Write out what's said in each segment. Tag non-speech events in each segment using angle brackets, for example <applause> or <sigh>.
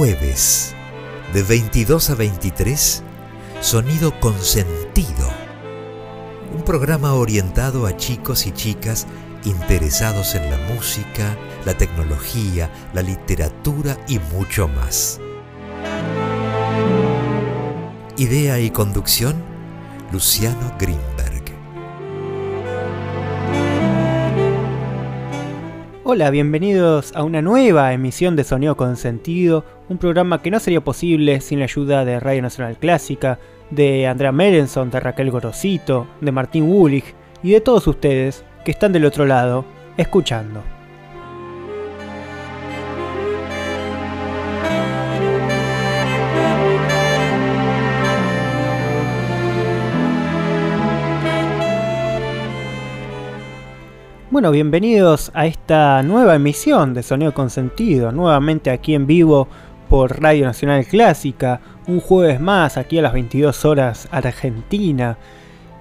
jueves, de 22 a 23, Sonido con Sentido. Un programa orientado a chicos y chicas interesados en la música, la tecnología, la literatura y mucho más. Idea y conducción, Luciano Greenberg. Hola, bienvenidos a una nueva emisión de Sonido con Sentido, un programa que no sería posible sin la ayuda de Radio Nacional Clásica, de Andrea Merenson, de Raquel Gorosito, de Martín Wulich y de todos ustedes que están del otro lado, escuchando. Bueno, bienvenidos a esta nueva emisión de Sonido con Sentido, nuevamente aquí en vivo por Radio Nacional Clásica, un jueves más aquí a las 22 horas Argentina.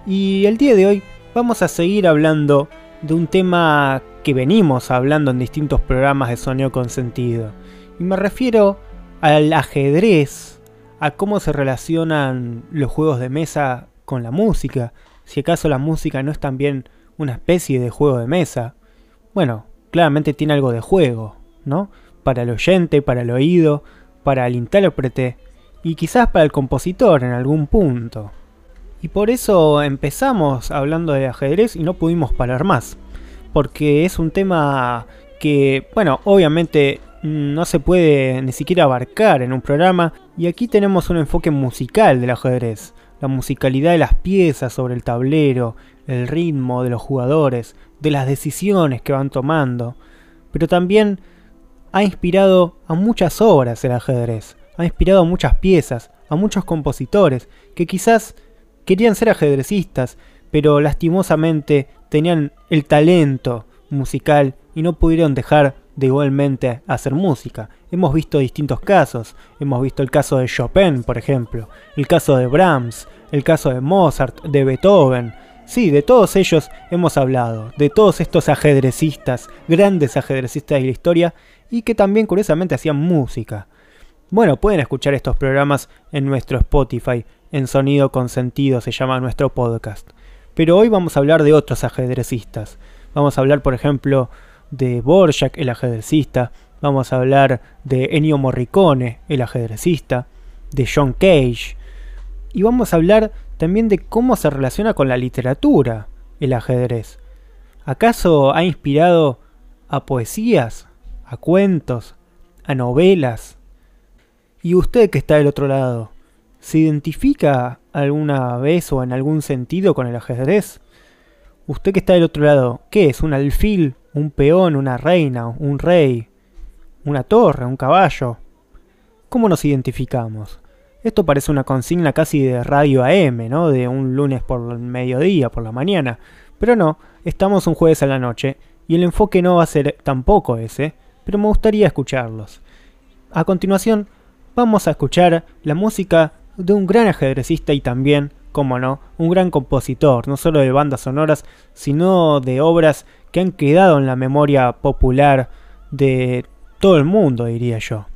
Y el día de hoy vamos a seguir hablando de un tema que venimos hablando en distintos programas de Sonido con Sentido. Y me refiero al ajedrez, a cómo se relacionan los juegos de mesa con la música, si acaso la música no es también una especie de juego de mesa. Bueno, claramente tiene algo de juego, ¿no? Para el oyente, para el oído, para el intérprete y quizás para el compositor en algún punto. Y por eso empezamos hablando de ajedrez y no pudimos parar más. Porque es un tema que, bueno, obviamente no se puede ni siquiera abarcar en un programa. Y aquí tenemos un enfoque musical del ajedrez. La musicalidad de las piezas sobre el tablero, el ritmo de los jugadores, de las decisiones que van tomando, pero también ha inspirado a muchas obras el ajedrez, ha inspirado a muchas piezas, a muchos compositores que quizás querían ser ajedrecistas, pero lastimosamente tenían el talento musical y no pudieron dejar de igualmente hacer música. Hemos visto distintos casos, hemos visto el caso de Chopin, por ejemplo, el caso de Brahms, el caso de Mozart, de Beethoven, Sí, de todos ellos hemos hablado, de todos estos ajedrecistas, grandes ajedrecistas de la historia, y que también curiosamente hacían música. Bueno, pueden escuchar estos programas en nuestro Spotify, en Sonido con Sentido se llama nuestro podcast. Pero hoy vamos a hablar de otros ajedrecistas. Vamos a hablar, por ejemplo, de Borjak, el ajedrecista. Vamos a hablar de Ennio Morricone, el ajedrecista. De John Cage. Y vamos a hablar también de cómo se relaciona con la literatura el ajedrez. ¿Acaso ha inspirado a poesías, a cuentos, a novelas? ¿Y usted que está del otro lado, se identifica alguna vez o en algún sentido con el ajedrez? Usted que está del otro lado, ¿qué es? ¿Un alfil? ¿Un peón? ¿Una reina? ¿Un rey? ¿Una torre? ¿Un caballo? ¿Cómo nos identificamos? Esto parece una consigna casi de radio AM, ¿no? De un lunes por el mediodía, por la mañana. Pero no, estamos un jueves a la noche y el enfoque no va a ser tampoco ese, pero me gustaría escucharlos. A continuación, vamos a escuchar la música de un gran ajedrecista y también, como no, un gran compositor, no solo de bandas sonoras, sino de obras que han quedado en la memoria popular de todo el mundo, diría yo.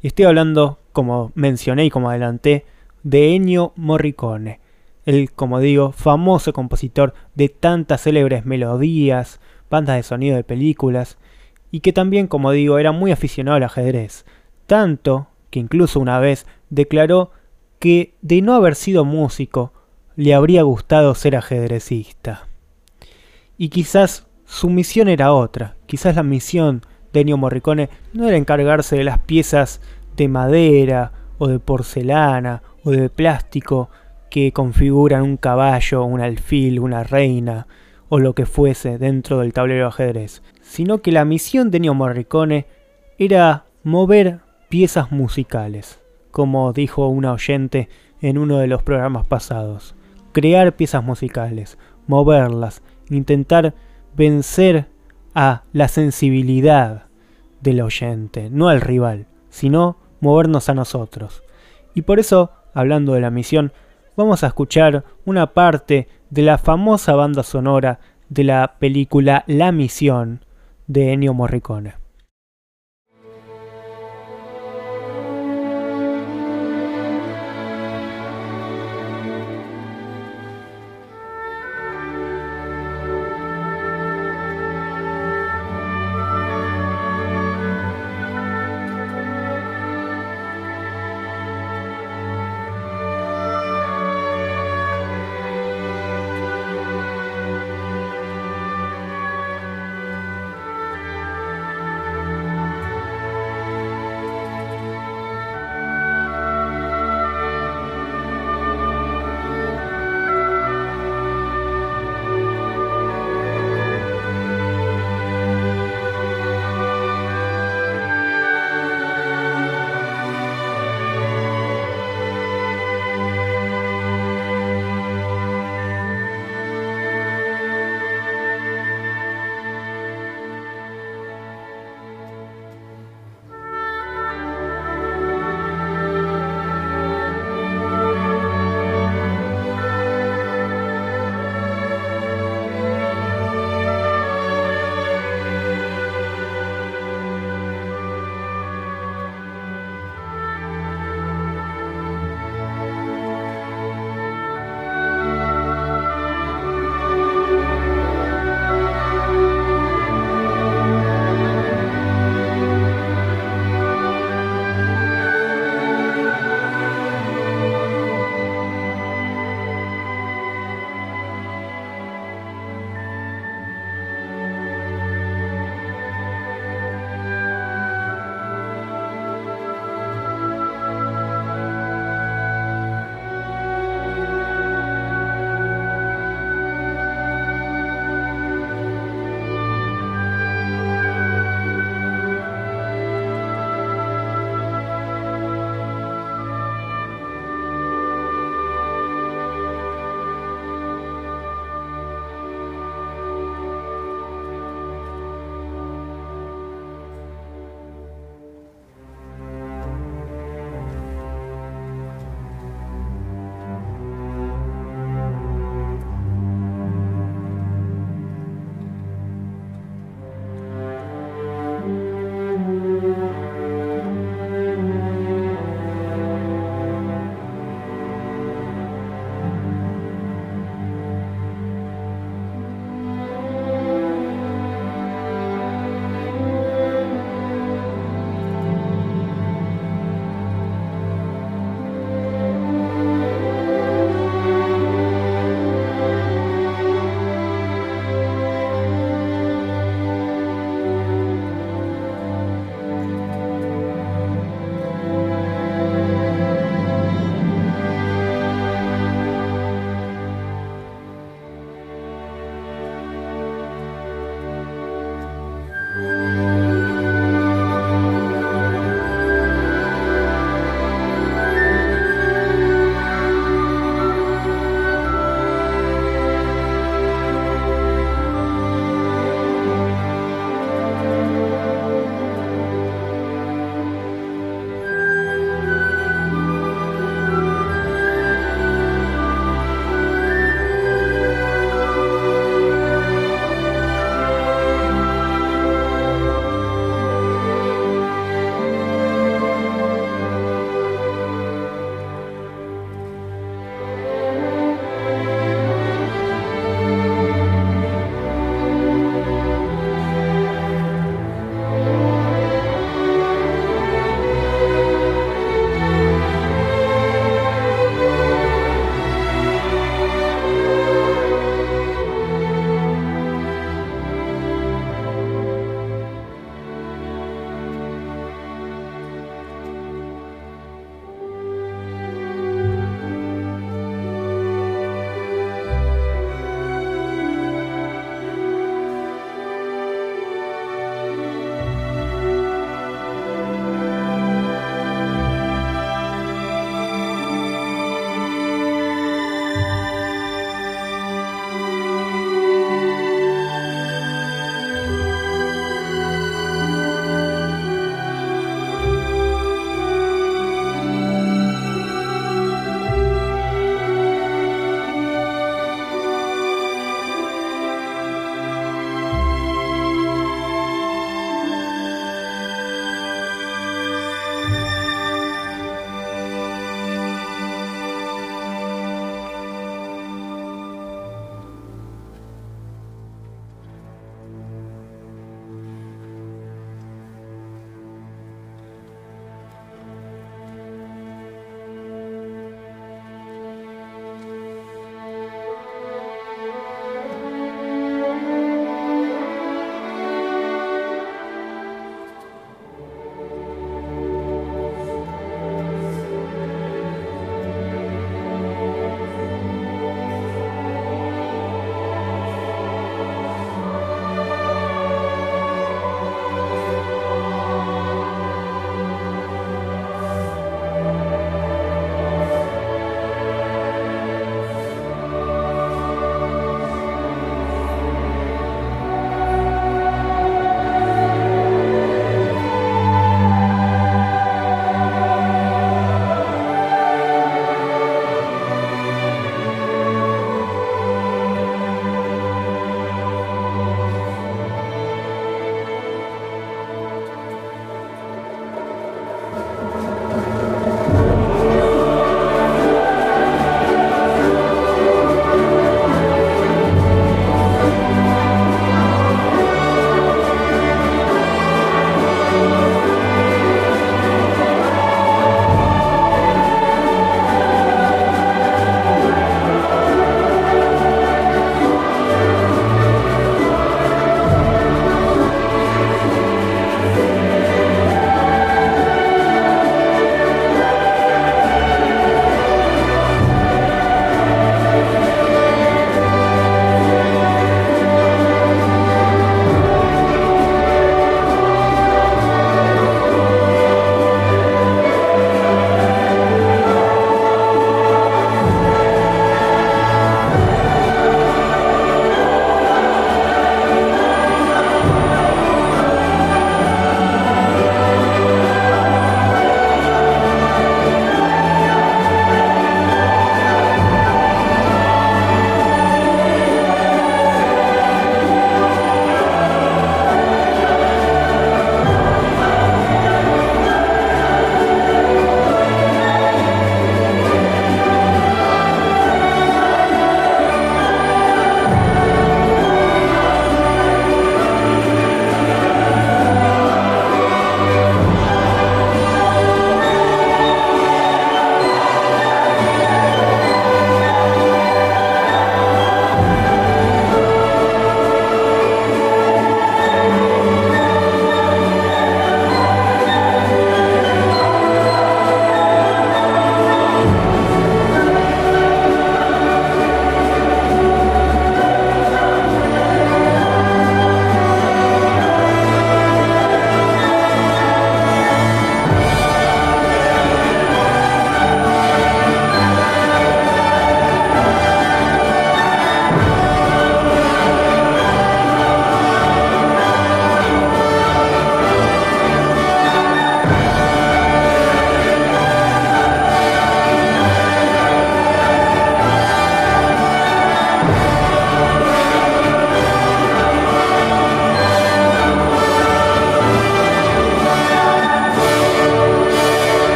Y estoy hablando como mencioné y como adelanté, de Ennio Morricone, el, como digo, famoso compositor de tantas célebres melodías, bandas de sonido de películas, y que también, como digo, era muy aficionado al ajedrez, tanto que incluso una vez declaró que de no haber sido músico, le habría gustado ser ajedrecista. Y quizás su misión era otra, quizás la misión de Ennio Morricone no era encargarse de las piezas de madera o de porcelana o de plástico que configuran un caballo, un alfil, una reina o lo que fuese dentro del tablero de ajedrez, sino que la misión de Neo Morricone era mover piezas musicales, como dijo una oyente en uno de los programas pasados. Crear piezas musicales, moverlas, intentar vencer a la sensibilidad del oyente, no al rival, sino movernos a nosotros. Y por eso, hablando de la misión, vamos a escuchar una parte de la famosa banda sonora de la película La Misión de Ennio Morricone.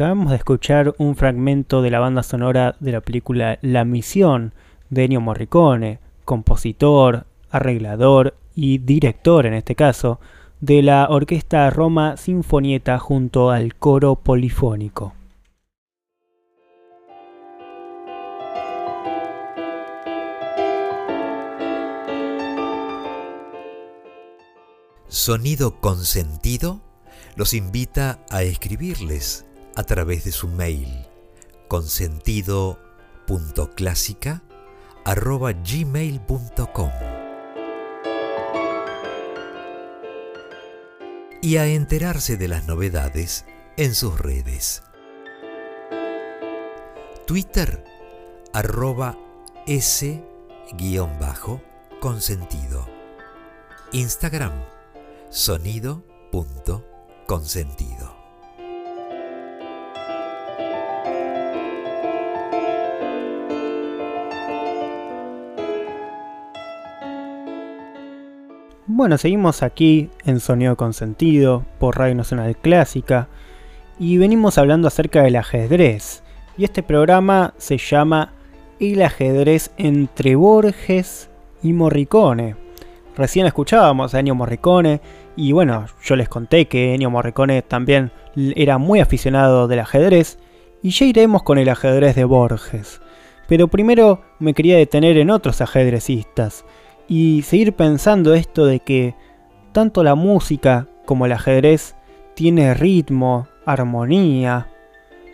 Acabamos de escuchar un fragmento de la banda sonora de la película La Misión de Ennio Morricone, compositor, arreglador y director en este caso, de la Orquesta Roma Sinfonieta junto al coro polifónico. Sonido Consentido los invita a escribirles a través de su mail consentido.clásica.gmail.com y a enterarse de las novedades en sus redes. Twitter arroba s-consentido. Instagram sonido.consentido. Bueno, seguimos aquí en Sonido Consentido por Radio Nacional Clásica y venimos hablando acerca del ajedrez. Y este programa se llama El ajedrez entre Borges y Morricone. Recién escuchábamos a Ennio Morricone y bueno, yo les conté que Ennio Morricone también era muy aficionado del ajedrez y ya iremos con el ajedrez de Borges. Pero primero me quería detener en otros ajedrecistas y seguir pensando esto de que tanto la música como el ajedrez tiene ritmo, armonía.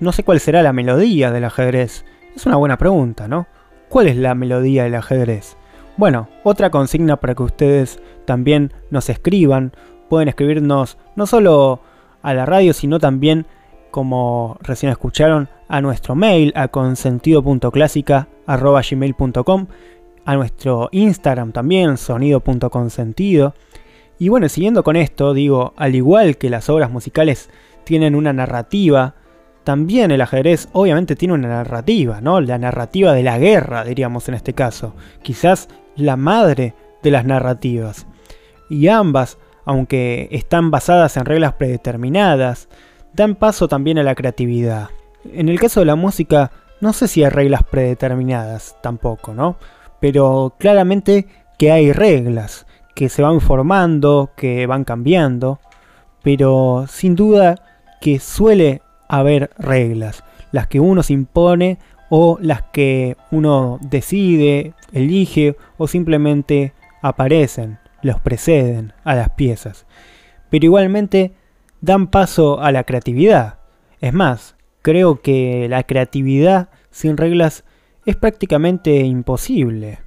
No sé cuál será la melodía del ajedrez. Es una buena pregunta, ¿no? ¿Cuál es la melodía del ajedrez? Bueno, otra consigna para que ustedes también nos escriban. Pueden escribirnos no solo a la radio, sino también, como recién escucharon, a nuestro mail a consentido.clásica.gmail.com a nuestro Instagram también, sonido.consentido. Y bueno, siguiendo con esto, digo, al igual que las obras musicales tienen una narrativa, también el ajedrez obviamente tiene una narrativa, ¿no? La narrativa de la guerra, diríamos en este caso. Quizás la madre de las narrativas. Y ambas, aunque están basadas en reglas predeterminadas, dan paso también a la creatividad. En el caso de la música, no sé si hay reglas predeterminadas tampoco, ¿no? Pero claramente que hay reglas que se van formando, que van cambiando, pero sin duda que suele haber reglas, las que uno se impone o las que uno decide, elige o simplemente aparecen, los preceden a las piezas. Pero igualmente dan paso a la creatividad. Es más, creo que la creatividad sin reglas es prácticamente imposible.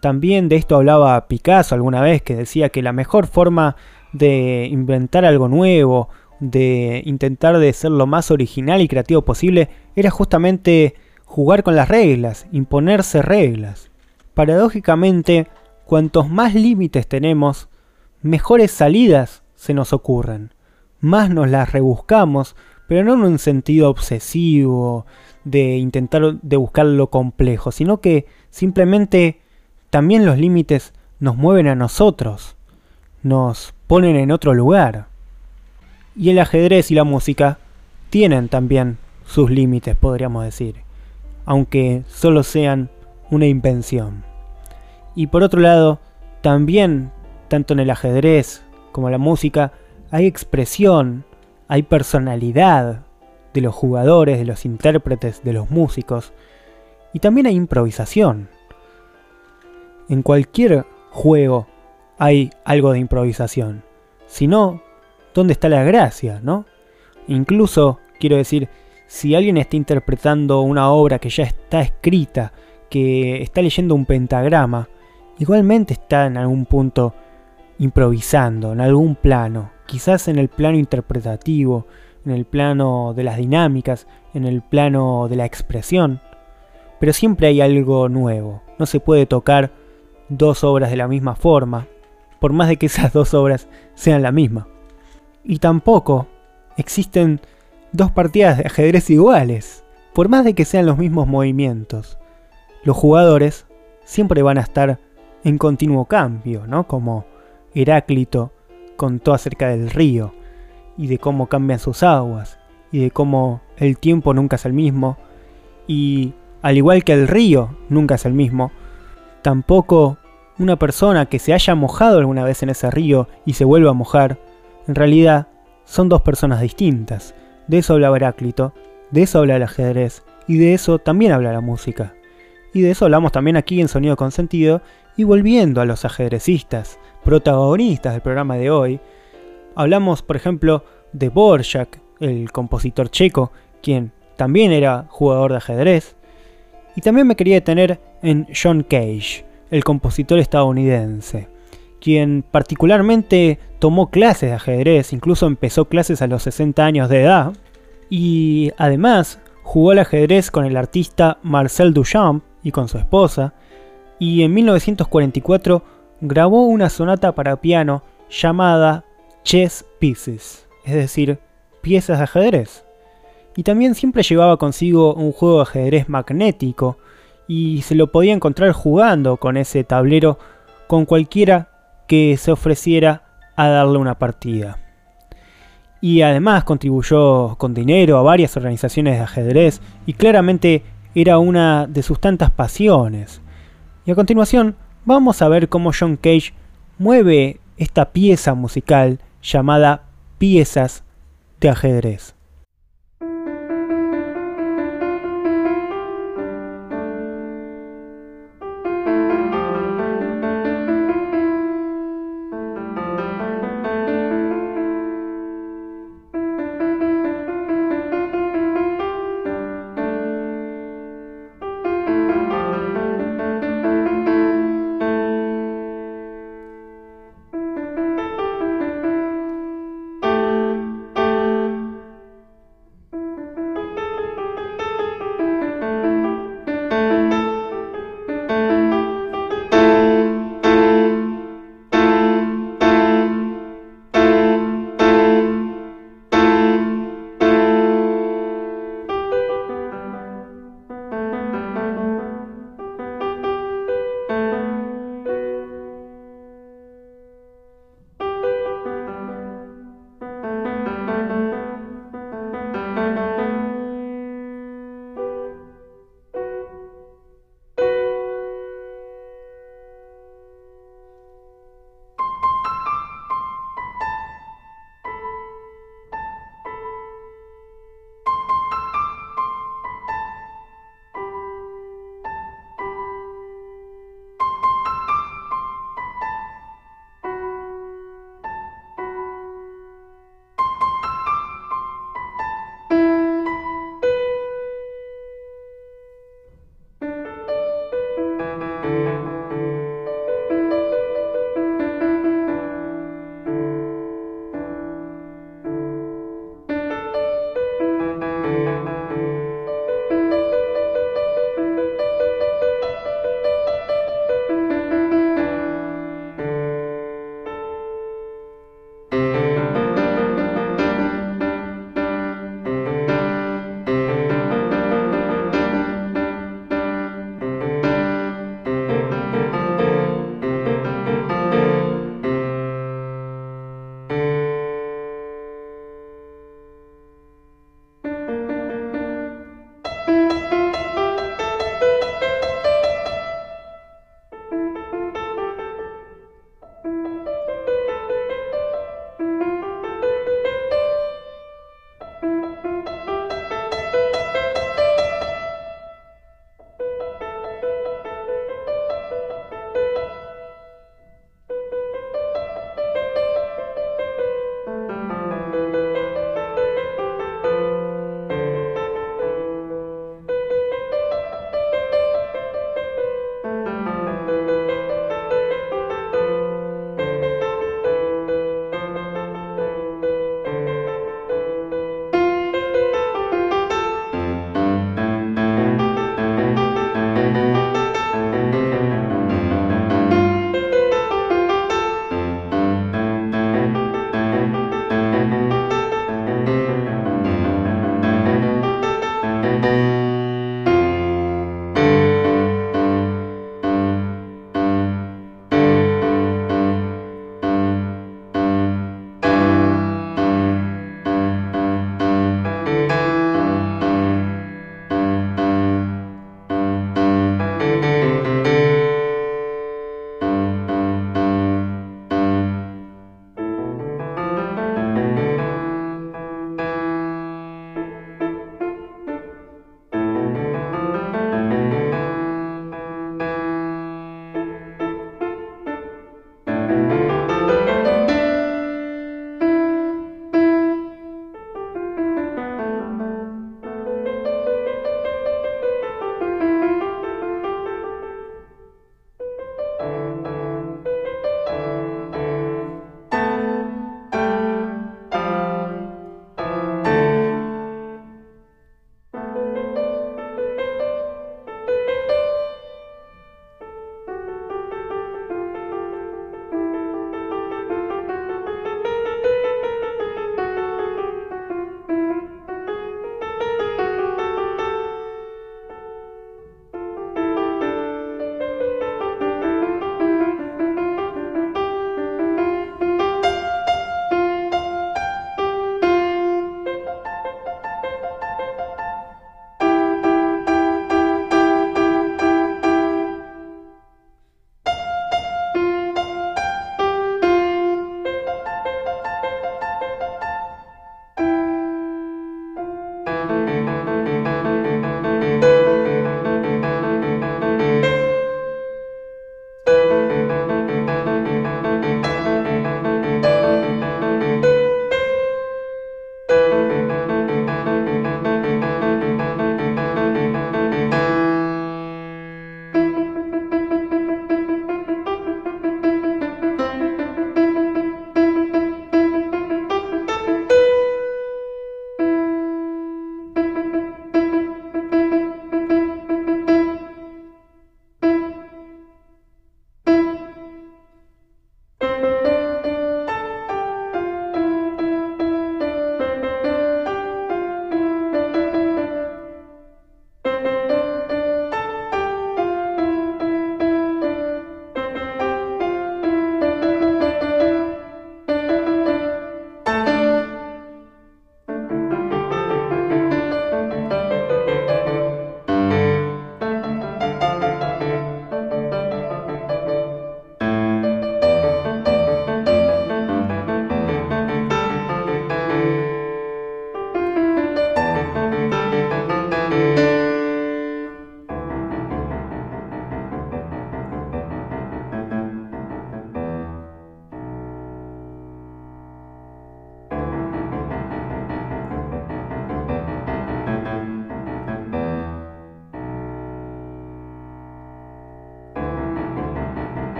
También de esto hablaba Picasso alguna vez, que decía que la mejor forma de inventar algo nuevo, de intentar de ser lo más original y creativo posible, era justamente jugar con las reglas, imponerse reglas. Paradójicamente, cuantos más límites tenemos, mejores salidas se nos ocurren. Más nos las rebuscamos, pero no en un sentido obsesivo, de intentar de buscar lo complejo, sino que simplemente también los límites nos mueven a nosotros, nos ponen en otro lugar. Y el ajedrez y la música tienen también sus límites, podríamos decir, aunque solo sean una invención. Y por otro lado, también, tanto en el ajedrez como en la música, hay expresión, hay personalidad, de los jugadores, de los intérpretes, de los músicos. Y también hay improvisación. En cualquier juego hay algo de improvisación. Si no, ¿dónde está la gracia, no? Incluso, quiero decir, si alguien está interpretando una obra que ya está escrita, que está leyendo un pentagrama, igualmente está en algún punto improvisando, en algún plano, quizás en el plano interpretativo, en el plano de las dinámicas, en el plano de la expresión, pero siempre hay algo nuevo. No se puede tocar dos obras de la misma forma, por más de que esas <laughs> dos obras sean la misma. Y tampoco existen dos partidas de ajedrez iguales, por más de que sean los mismos movimientos. Los jugadores siempre van a estar en continuo cambio, ¿no? Como Heráclito contó acerca del río y de cómo cambian sus aguas. y de cómo el tiempo nunca es el mismo, y al igual que el río nunca es el mismo, tampoco una persona que se haya mojado alguna vez en ese río y se vuelva a mojar, en realidad son dos personas distintas. De eso habla Heráclito, de eso habla el ajedrez, y de eso también habla la música. Y de eso hablamos también aquí en Sonido con Sentido, y volviendo a los ajedrecistas, protagonistas del programa de hoy, hablamos por ejemplo de Borjak, el compositor checo, quien también era jugador de ajedrez, y también me quería detener en John Cage, el compositor estadounidense, quien particularmente tomó clases de ajedrez, incluso empezó clases a los 60 años de edad, y además jugó al ajedrez con el artista Marcel Duchamp y con su esposa, y en 1944 grabó una sonata para piano llamada Chess Pieces, es decir, piezas de ajedrez. Y también siempre llevaba consigo un juego de ajedrez magnético, y se lo podía encontrar jugando con ese tablero con cualquiera que se ofreciera a darle una partida. Y además contribuyó con dinero a varias organizaciones de ajedrez y claramente era una de sus tantas pasiones. Y a continuación vamos a ver cómo John Cage mueve esta pieza musical llamada piezas de ajedrez.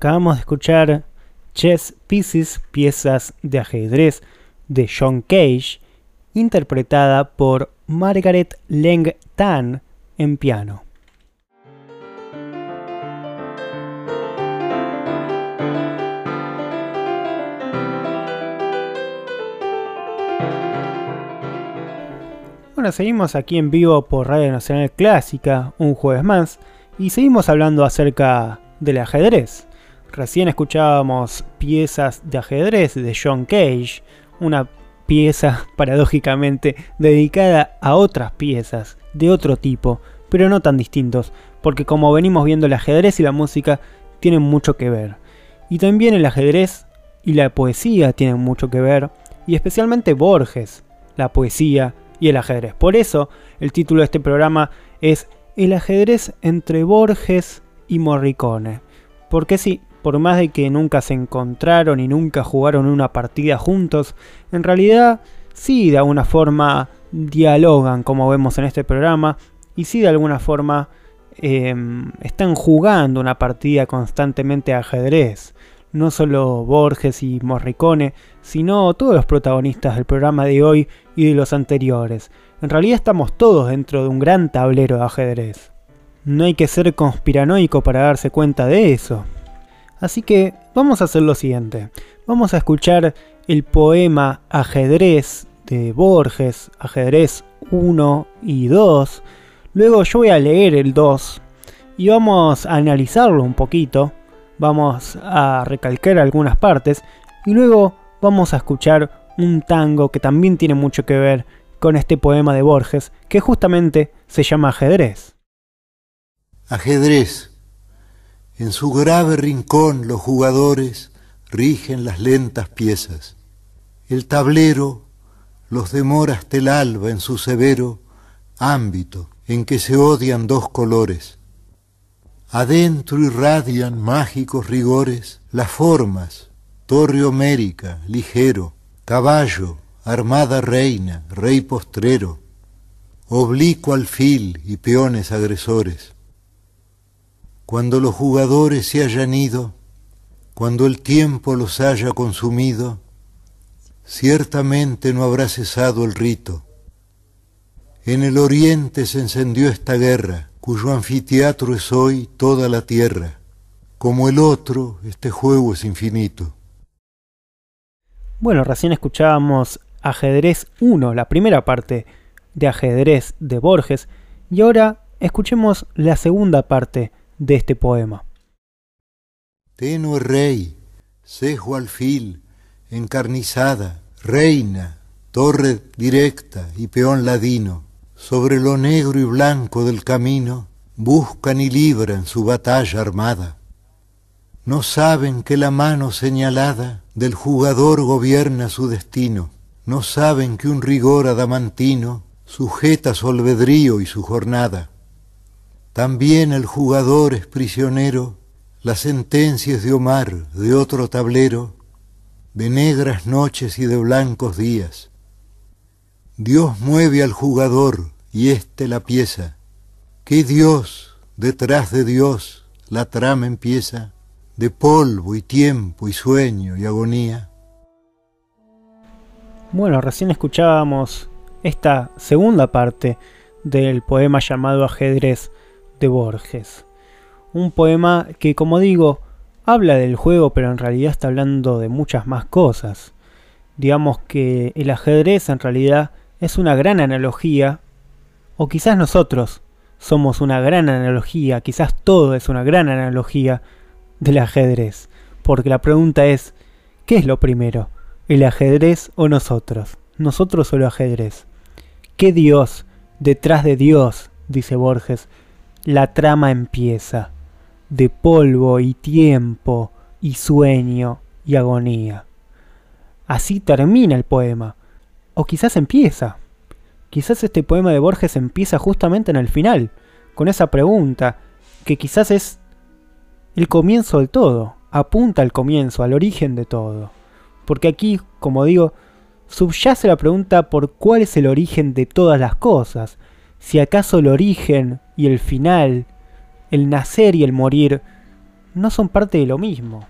Acabamos de escuchar Chess Pieces, piezas de ajedrez de John Cage, interpretada por Margaret Leng Tan en piano. Bueno, seguimos aquí en vivo por Radio Nacional Clásica, un jueves más, y seguimos hablando acerca del ajedrez. Recién escuchábamos piezas de ajedrez de John Cage, una pieza <laughs> paradójicamente dedicada a otras piezas de otro tipo, pero no tan distintos, porque como venimos viendo el ajedrez y la música tienen mucho que ver. Y también el ajedrez y la poesía tienen mucho que ver, y especialmente Borges, la poesía y el ajedrez. Por eso el título de este programa es El ajedrez entre Borges y Morricone. Porque sí, por más de que nunca se encontraron y nunca jugaron una partida juntos, en realidad sí de alguna forma dialogan como vemos en este programa y sí de alguna forma em, están jugando una partida constantemente a ajedrez. No solo Borges y Morricone, sino todos los protagonistas del programa de hoy y de los anteriores. En realidad estamos todos dentro de un gran tablero de ajedrez. No hay que ser conspiranoico para darse cuenta de eso. Así que vamos a hacer lo siguiente. Vamos a escuchar el poema Ajedrez de Borges, Ajedrez 1 y 2. Luego yo voy a leer el 2 y vamos a analizarlo un poquito. Vamos a recalcar algunas partes y luego vamos a escuchar un tango que también tiene mucho que ver con este poema de Borges, que justamente se llama Ajedrez. Ajedrez en su grave rincón los jugadores rigen las lentas piezas. El tablero los demora hasta el alba en su severo ámbito en que se odian dos colores. Adentro irradian mágicos rigores las formas, torre homérica, ligero, caballo, armada reina, rey postrero, oblicuo alfil y peones agresores. Cuando los jugadores se hayan ido, cuando el tiempo los haya consumido, ciertamente no habrá cesado el rito. En el oriente se encendió esta guerra, cuyo anfiteatro es hoy toda la tierra. Como el otro, este juego es infinito. Bueno, recién escuchábamos Ajedrez 1, la primera parte de Ajedrez de Borges, y ahora escuchemos la segunda parte de este poema. Tenue rey, cejo alfil, encarnizada, reina, torre directa y peón ladino, sobre lo negro y blanco del camino, buscan y libran su batalla armada. No saben que la mano señalada del jugador gobierna su destino, no saben que un rigor adamantino sujeta su albedrío y su jornada. También el jugador es prisionero, las sentencias de Omar de otro tablero, de negras noches y de blancos días. Dios mueve al jugador y éste la pieza. ¿Qué Dios detrás de Dios la trama empieza? De polvo y tiempo y sueño y agonía. Bueno, recién escuchábamos esta segunda parte del poema llamado Ajedrez de Borges. Un poema que, como digo, habla del juego, pero en realidad está hablando de muchas más cosas. Digamos que el ajedrez en realidad es una gran analogía, o quizás nosotros somos una gran analogía, quizás todo es una gran analogía del ajedrez. Porque la pregunta es, ¿qué es lo primero? ¿El ajedrez o nosotros? ¿Nosotros o el ajedrez? ¿Qué Dios detrás de Dios? dice Borges, la trama empieza, de polvo y tiempo y sueño y agonía. así termina el poema. O quizás empieza. Quizás este poema de Borges empieza justamente en el final, con esa pregunta, que quizás es el comienzo del todo, apunta al comienzo, al origen de todo. Porque aquí, como digo, subyace la pregunta por cuál es el origen de todas las cosas, si acaso el origen y el final, el nacer y el morir, no son parte de lo mismo.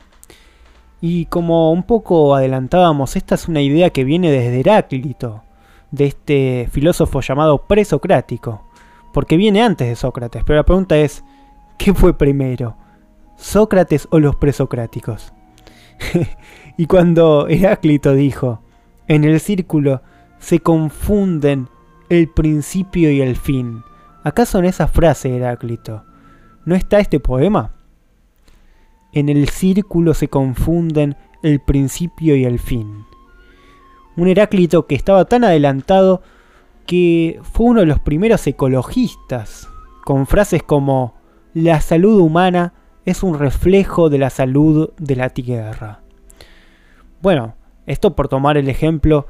Y como un poco adelantábamos, esta es una idea que viene desde Heráclito, de este filósofo llamado presocrático, porque viene antes de Sócrates, pero la pregunta es, ¿qué fue primero? ¿Sócrates o los presocráticos? <laughs> y cuando Heráclito dijo, en el círculo se confunden el principio y el fin. ¿Acaso en esa frase, Heráclito, no está este poema? En el círculo se confunden el principio y el fin. Un Heráclito que estaba tan adelantado que fue uno de los primeros ecologistas, con frases como la salud humana es un reflejo de la salud de la Tierra. Bueno, esto por tomar el ejemplo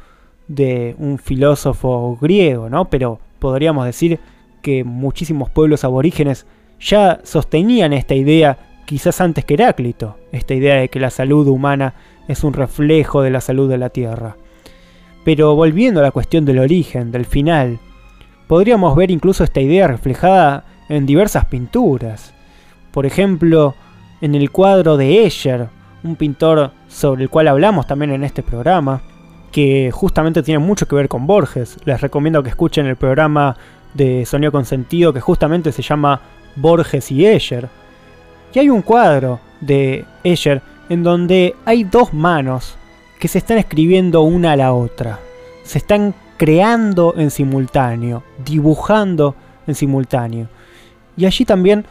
de un filósofo griego, ¿no? Pero podríamos decir que muchísimos pueblos aborígenes ya sostenían esta idea quizás antes que Heráclito, esta idea de que la salud humana es un reflejo de la salud de la Tierra. Pero volviendo a la cuestión del origen, del final, podríamos ver incluso esta idea reflejada en diversas pinturas. Por ejemplo, en el cuadro de Escher, un pintor sobre el cual hablamos también en este programa, que justamente tiene mucho que ver con Borges. Les recomiendo que escuchen el programa de Sonido con Sentido que justamente se llama Borges y Escher. Y hay un cuadro de Escher en donde hay dos manos que se están escribiendo una a la otra. Se están creando en simultáneo, dibujando en simultáneo. Y allí también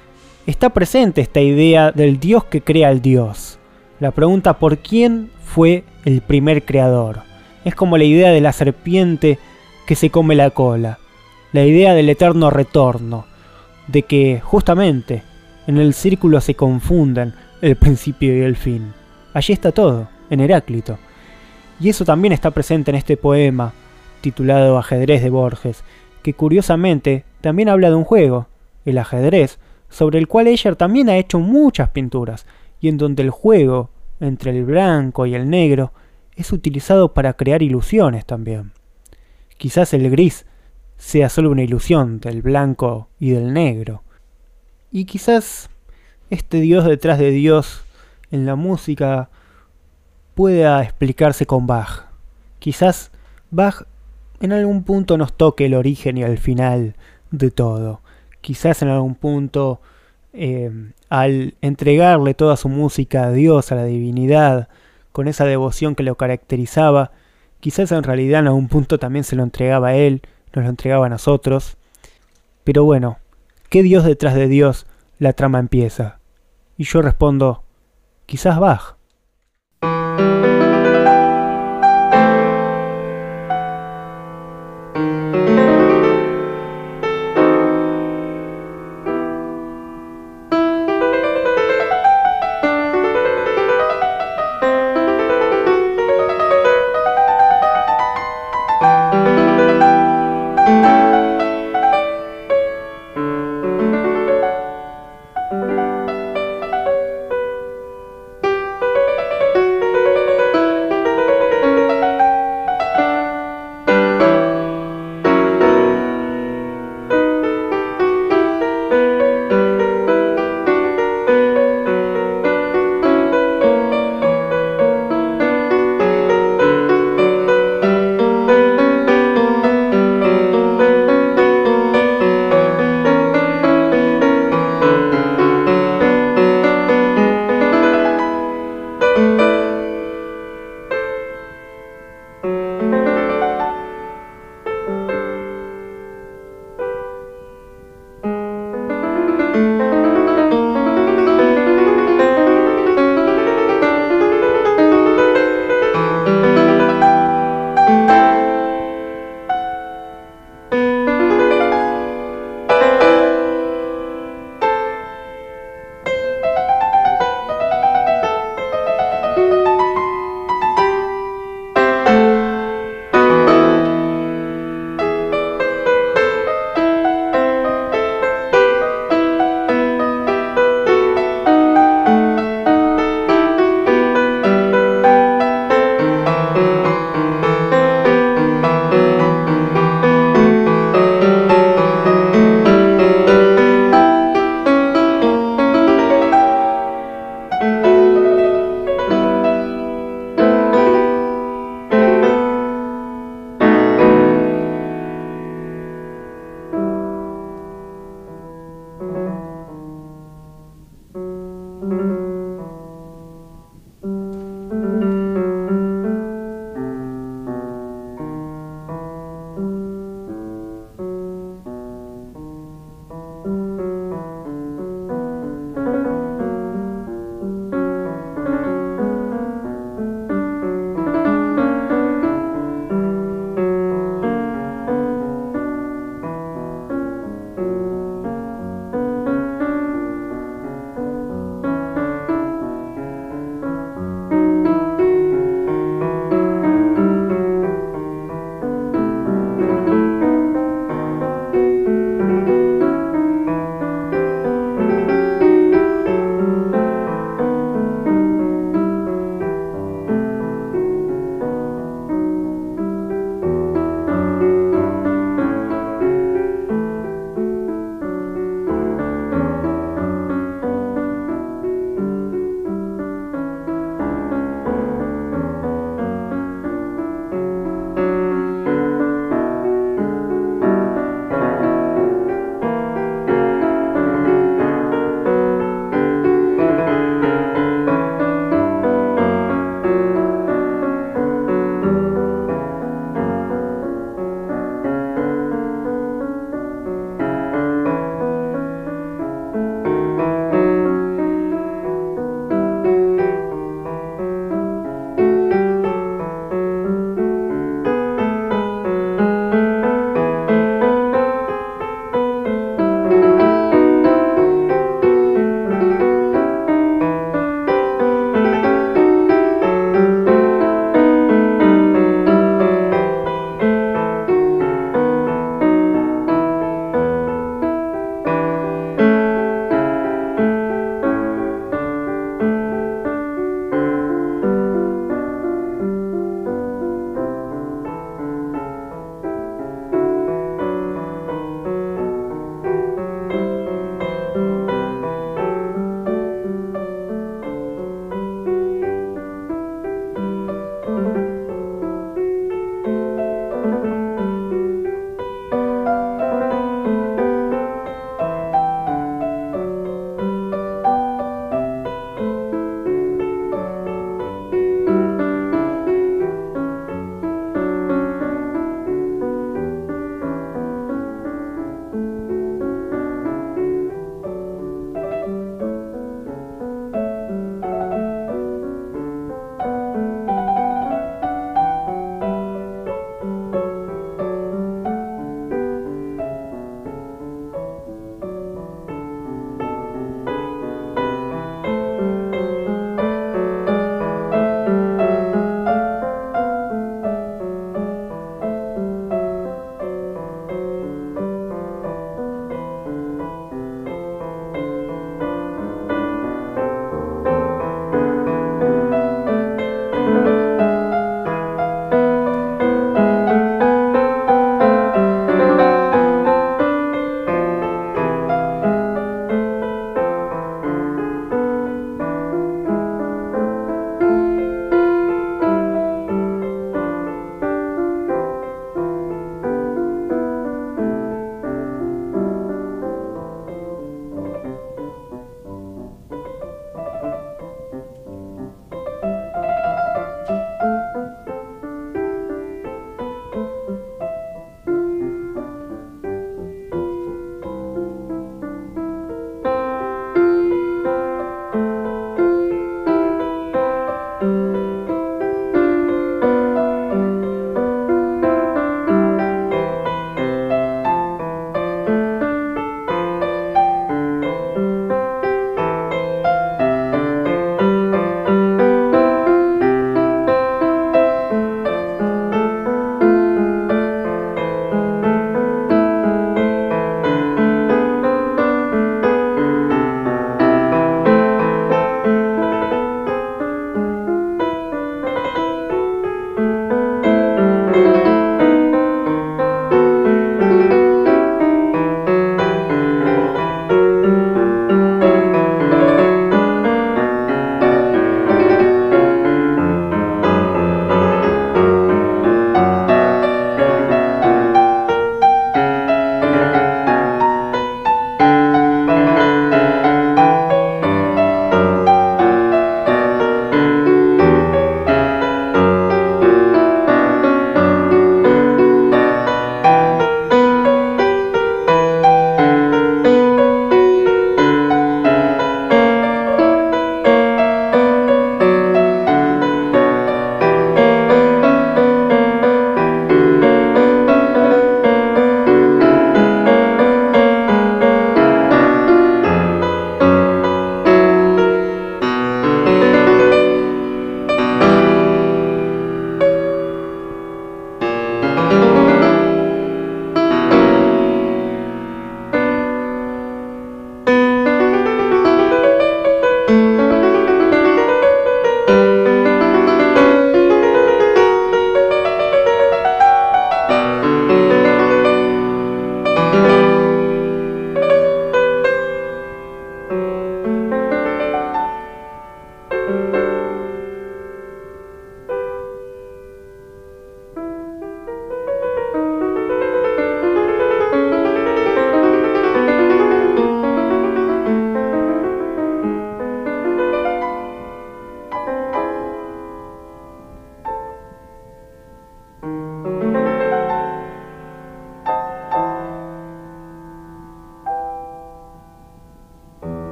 está presente esta idea del Dios que crea al Dios. La pregunta por quién fue el primer creador. Es como la idea de la serpiente que se come la cola, la idea del eterno retorno, de que justamente en el círculo se confunden el principio y el fin. Allí está todo, en Heráclito. Y eso también está presente en este poema, titulado Ajedrez de Borges, que curiosamente también habla de un juego, el ajedrez, sobre el cual Escher también ha hecho muchas pinturas, y en donde el juego entre el blanco y el negro es utilizado para crear ilusiones también. Quizás el gris sea solo una ilusión del blanco y del negro. Y quizás este Dios detrás de Dios en la música pueda explicarse con Bach. Quizás Bach en algún punto nos toque el origen y el final de todo. Quizás en algún punto eh, al entregarle toda su música a Dios, a la divinidad, con esa devoción que lo caracterizaba, quizás en realidad en algún punto también se lo entregaba a él, nos lo entregaba a nosotros. Pero bueno, ¿qué Dios detrás de Dios la trama empieza? Y yo respondo, quizás Bach.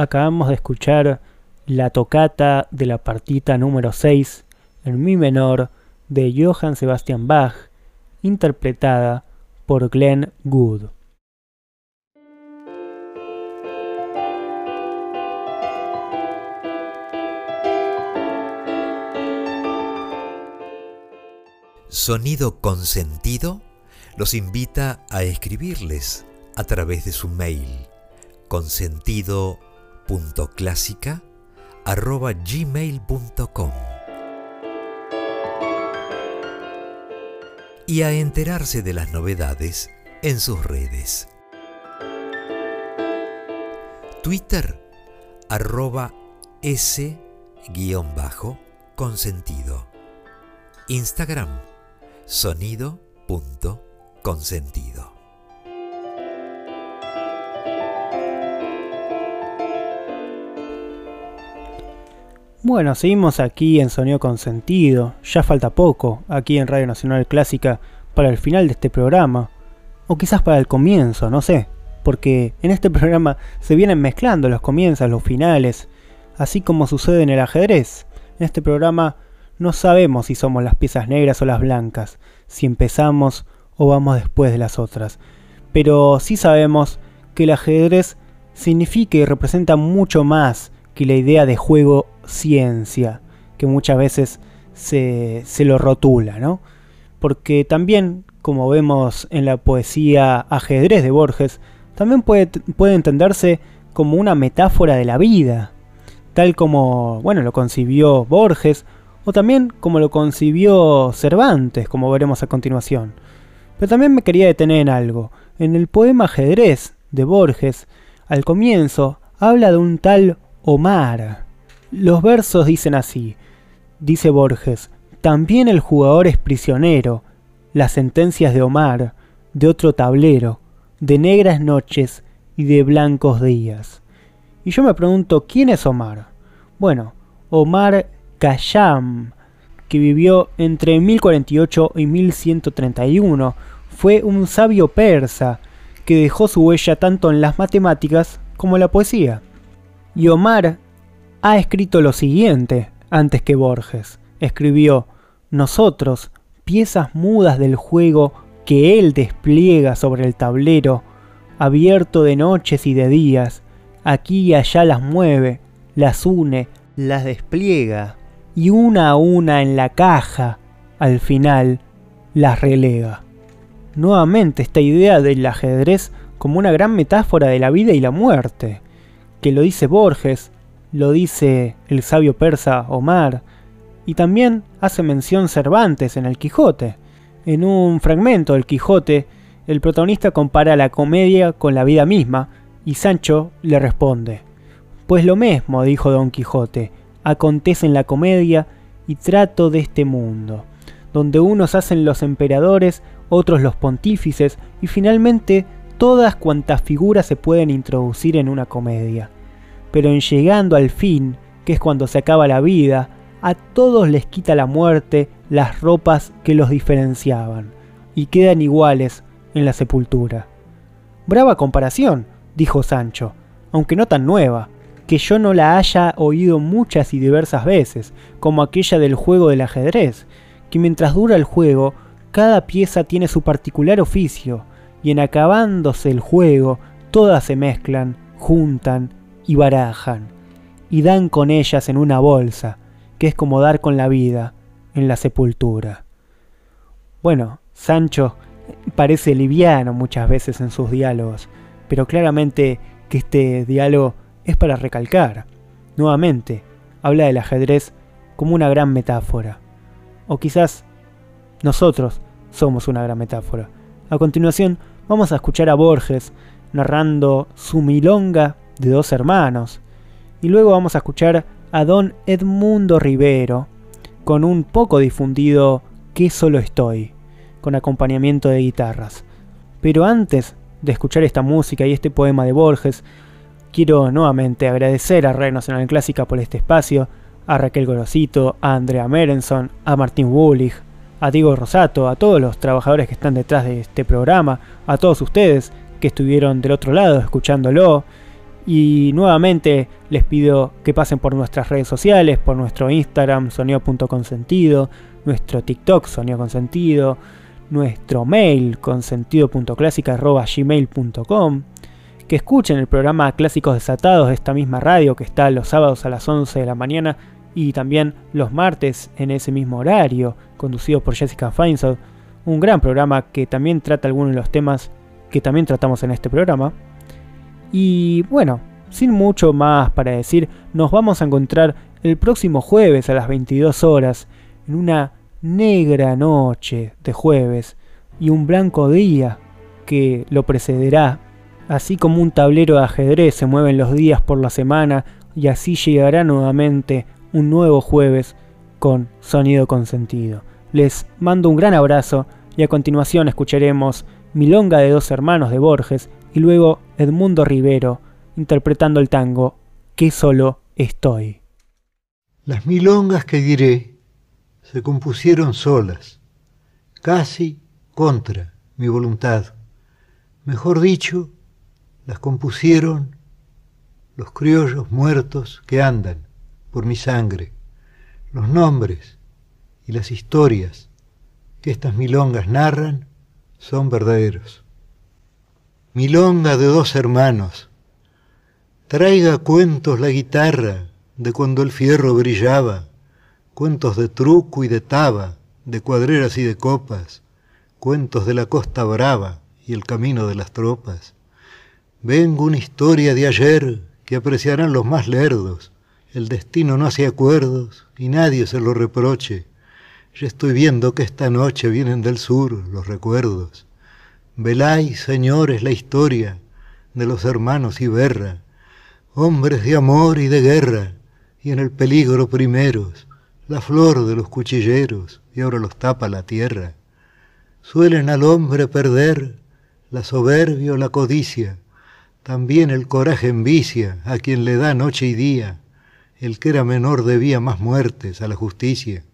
Acabamos de escuchar la tocata de la partita número 6 en mi menor de Johann Sebastian Bach, interpretada por Glenn Good. Sonido Consentido los invita a escribirles a través de su mail consentido.clásica.gmail.com y a enterarse de las novedades en sus redes. Twitter arroba s-consentido. Instagram sonido.consentido. Bueno, seguimos aquí en Sonido Consentido. Ya falta poco aquí en Radio Nacional Clásica para el final de este programa. O quizás para el comienzo, no sé. Porque en este <laughs> programa se vienen mezclando los comienzos, los finales. Así como sucede en el ajedrez. En este programa no sabemos si somos las piezas negras o las blancas, si empezamos o vamos después de las otras. Pero sí sabemos que el ajedrez significa y representa mucho más que la idea de juego ciencia, que muchas veces se, se lo rotula, ¿no? Porque también, como vemos en la poesía ajedrez de Borges, también puede, puede entenderse como una metáfora de la vida, tal como, bueno, lo concibió Borges o también como lo concibió Cervantes, como veremos a continuación. Pero también me quería detener en algo. En el poema Ajedrez de Borges, al comienzo, habla de un tal Omar. Los versos dicen así, dice Borges, también el jugador es prisionero, las sentencias de Omar, de otro tablero, de negras noches y de blancos días. Y yo me pregunto, ¿quién es Omar? Bueno, Omar Khayyam, que vivió entre 1048 y 1131, fue un sabio persa que dejó su huella tanto en las matemáticas como en la poesía. Y Omar ha escrito lo siguiente antes que Borges. Escribió, nosotros, piezas mudas del juego que él despliega sobre el tablero, abierto de noches y de días, aquí y allá las mueve, las une, las despliega y una a una en la caja, al final, las relega. Nuevamente esta idea del ajedrez como una gran metáfora de la vida y la muerte, que lo dice Borges, lo dice el sabio persa Omar, y también hace mención Cervantes en el Quijote. En un fragmento del Quijote, el protagonista compara la comedia con la vida misma, y Sancho le responde, Pues lo mismo, dijo Don Quijote, acontece en la comedia y trato de este mundo, donde unos hacen los emperadores, otros los pontífices y finalmente todas cuantas figuras se pueden introducir en una comedia. Pero en llegando al fin, que es cuando se acaba la vida, a todos les quita la muerte las ropas que los diferenciaban, y quedan iguales en la sepultura. Brava comparación, dijo Sancho, aunque no tan nueva, que yo no la haya oído muchas y diversas veces, como aquella del juego del ajedrez, que mientras dura el juego, cada pieza tiene su particular oficio, y en acabándose el juego, todas se mezclan, juntan y barajan, y dan con ellas en una bolsa, que es como dar con la vida en la sepultura. Bueno, Sancho parece liviano muchas veces en sus diálogos, pero claramente que este diálogo es para recalcar. Nuevamente, habla del ajedrez como una gran metáfora. O quizás nosotros somos una gran metáfora. A continuación, vamos a escuchar a Borges narrando su milonga de dos hermanos. Y luego vamos a escuchar a don Edmundo Rivero con un poco difundido Que solo estoy, con acompañamiento de guitarras. Pero antes de escuchar esta música y este poema de Borges, Quiero nuevamente agradecer a Radio Nacional Clásica por este espacio, a Raquel Gorosito, a Andrea Merenson, a Martín Wulich, a Diego Rosato, a todos los trabajadores que están detrás de este programa, a todos ustedes que estuvieron del otro lado escuchándolo, Y nuevamente les pido que pasen por nuestras redes sociales, por nuestro Instagram, sonido.consentido, nuestro TikTok, sonido consentido, nuestro mail, consentido.clásica.gmail.com, que escuchen el programa Clásicos Desatados de esta misma radio que está los sábados a las 11 de la mañana y también los martes en ese mismo horario, conducido por Jessica Feinsold, un gran programa que también trata algunos de los temas que también tratamos en este programa. Y bueno, sin mucho más para decir, nos vamos a encontrar el próximo jueves a las 22 horas en una negra noche de jueves y un blanco día que lo precederá. Así como un tablero de ajedrez se mueven los días por la semana y así llegará nuevamente un nuevo jueves con sonido consentido. Les mando un gran abrazo y a continuación escucharemos Milonga de dos hermanos de Borges y luego Edmundo Rivero interpretando el tango Que solo estoy. Las milongas que diré se compusieron solas, casi contra mi voluntad. Mejor dicho, las compusieron los criollos muertos que andan por mi sangre, los nombres y las historias que estas milongas narran son verdaderos. Milonga de dos hermanos, traiga cuentos la guitarra de cuando el fierro brillaba, cuentos de truco y de taba, de cuadreras y de copas, cuentos de la costa brava y el camino de las tropas. Vengo una historia de ayer que apreciarán los más lerdos. El destino no hace acuerdos y nadie se lo reproche. Ya estoy viendo que esta noche vienen del sur los recuerdos. Veláis, señores, la historia de los hermanos Iberra, hombres de amor y de guerra, y en el peligro primeros, la flor de los cuchilleros, y ahora los tapa la tierra. Suelen al hombre perder la soberbia o la codicia, también el coraje envicia a quien le da noche y día, el que era menor debía más muertes a la justicia.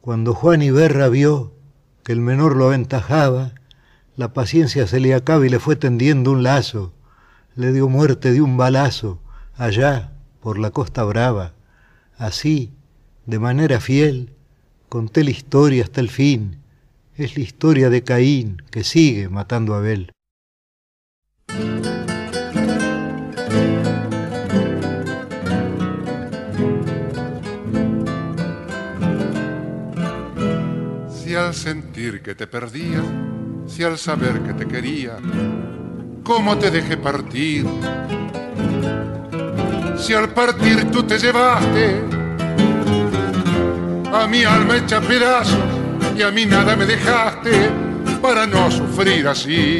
Cuando Juan Iberra vio que el menor lo aventajaba, la paciencia se le acaba y le fue tendiendo un lazo, le dio muerte de un balazo allá por la costa brava. Así, de manera fiel, conté la historia hasta el fin. Es la historia de Caín que sigue matando a Abel. Sentir que te perdía, si al saber que te quería, ¿cómo te dejé partir? Si al partir tú te llevaste a mi alma hecha pedazos y a mí nada me dejaste para no sufrir así.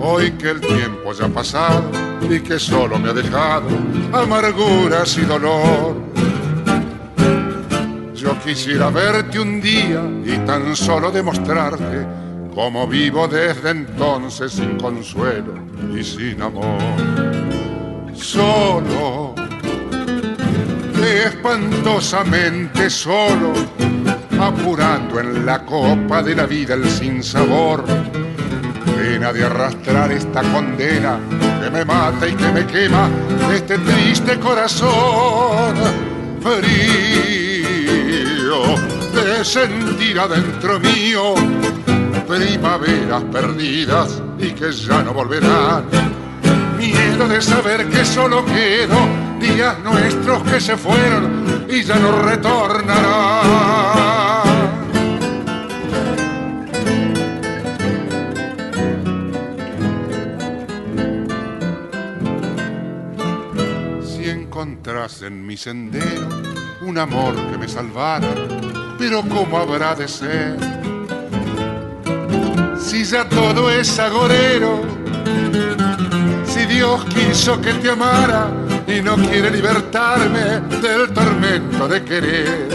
Hoy que el tiempo ya ha pasado y que solo me ha dejado amarguras y dolor yo quisiera verte un día y tan solo demostrarte cómo vivo desde entonces sin consuelo y sin amor. Solo, espantosamente solo, apurando en la copa de la vida el sinsabor. Pena de arrastrar esta condena que me mata y que me quema este triste corazón de sentir adentro mío primaveras perdidas y que ya no volverán. Miedo de saber que solo quedo días nuestros que se fueron y ya no retornarán. Si encontrás en mi sendero un amor que me salvara, pero ¿cómo habrá de ser? Si ya todo es agorero, si Dios quiso que te amara y no quiere libertarme del tormento de querer.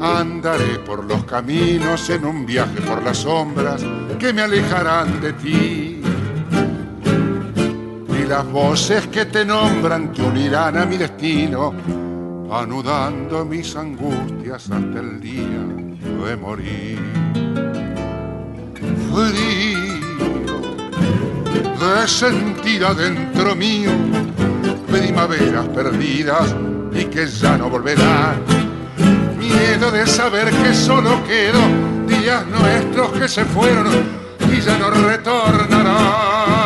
Andaré por los caminos en un viaje por las sombras que me alejarán de ti. Y las voces que te nombran te unirán a mi destino anudando mis angustias hasta el día de morir. Frío de sentir adentro mío primaveras perdidas y que ya no volverán. Miedo de saber que solo quedo días nuestros que se fueron y ya no retornarán.